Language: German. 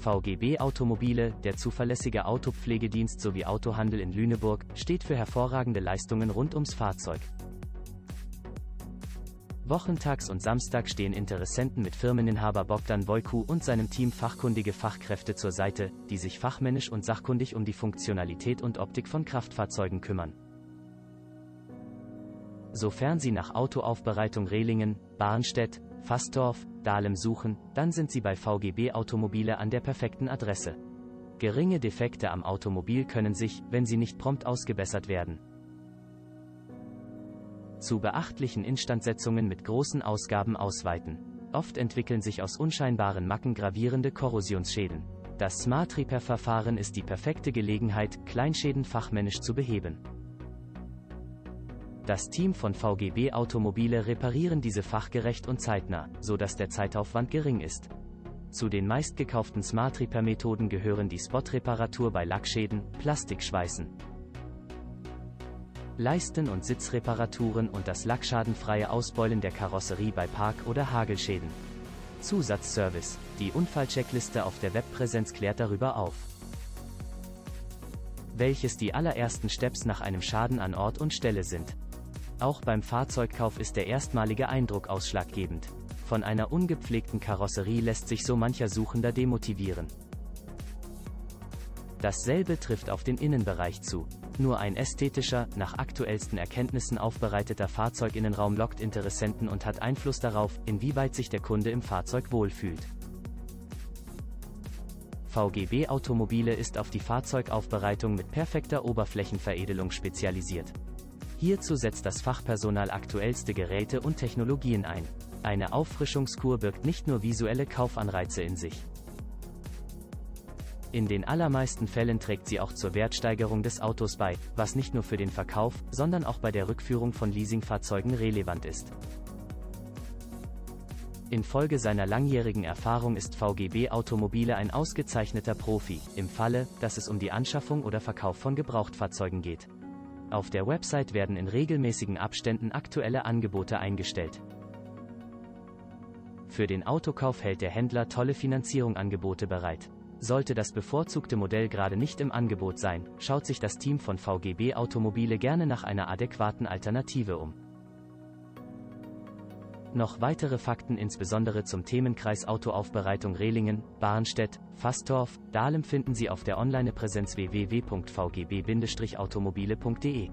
VGB Automobile, der zuverlässige Autopflegedienst sowie Autohandel in Lüneburg, steht für hervorragende Leistungen rund ums Fahrzeug. Wochentags und Samstag stehen Interessenten mit Firmeninhaber Bogdan Wojku und seinem Team fachkundige Fachkräfte zur Seite, die sich fachmännisch und sachkundig um die Funktionalität und Optik von Kraftfahrzeugen kümmern. Sofern Sie nach Autoaufbereitung Rehlingen, Barnstedt, Fassdorf, Dahlem suchen, dann sind Sie bei VGB Automobile an der perfekten Adresse. Geringe Defekte am Automobil können sich, wenn sie nicht prompt ausgebessert werden, zu beachtlichen Instandsetzungen mit großen Ausgaben ausweiten. Oft entwickeln sich aus unscheinbaren Macken gravierende Korrosionsschäden. Das Smart Repair Verfahren ist die perfekte Gelegenheit, Kleinschäden fachmännisch zu beheben. Das Team von VGB Automobile reparieren diese fachgerecht und zeitnah, so dass der Zeitaufwand gering ist. Zu den meistgekauften Smart Repair Methoden gehören die Spot-Reparatur bei Lackschäden, Plastikschweißen, Leisten- und Sitzreparaturen und das lackschadenfreie Ausbeulen der Karosserie bei Park- oder Hagelschäden. Zusatzservice. Die Unfallcheckliste auf der Webpräsenz klärt darüber auf. Welches die allerersten Steps nach einem Schaden an Ort und Stelle sind. Auch beim Fahrzeugkauf ist der erstmalige Eindruck ausschlaggebend. Von einer ungepflegten Karosserie lässt sich so mancher Suchender demotivieren. Dasselbe trifft auf den Innenbereich zu. Nur ein ästhetischer, nach aktuellsten Erkenntnissen aufbereiteter Fahrzeuginnenraum lockt Interessenten und hat Einfluss darauf, inwieweit sich der Kunde im Fahrzeug wohlfühlt. VGB Automobile ist auf die Fahrzeugaufbereitung mit perfekter Oberflächenveredelung spezialisiert. Hierzu setzt das Fachpersonal aktuellste Geräte und Technologien ein. Eine Auffrischungskur birgt nicht nur visuelle Kaufanreize in sich. In den allermeisten Fällen trägt sie auch zur Wertsteigerung des Autos bei, was nicht nur für den Verkauf, sondern auch bei der Rückführung von Leasingfahrzeugen relevant ist. Infolge seiner langjährigen Erfahrung ist VGB Automobile ein ausgezeichneter Profi, im Falle, dass es um die Anschaffung oder Verkauf von Gebrauchtfahrzeugen geht. Auf der Website werden in regelmäßigen Abständen aktuelle Angebote eingestellt. Für den Autokauf hält der Händler tolle Finanzierungsangebote bereit. Sollte das bevorzugte Modell gerade nicht im Angebot sein, schaut sich das Team von VGB Automobile gerne nach einer adäquaten Alternative um. Noch weitere Fakten insbesondere zum Themenkreis Autoaufbereitung Rehlingen, Barnstedt, Fassdorf, Dahlem finden Sie auf der Online-Präsenz www.vgb-automobile.de.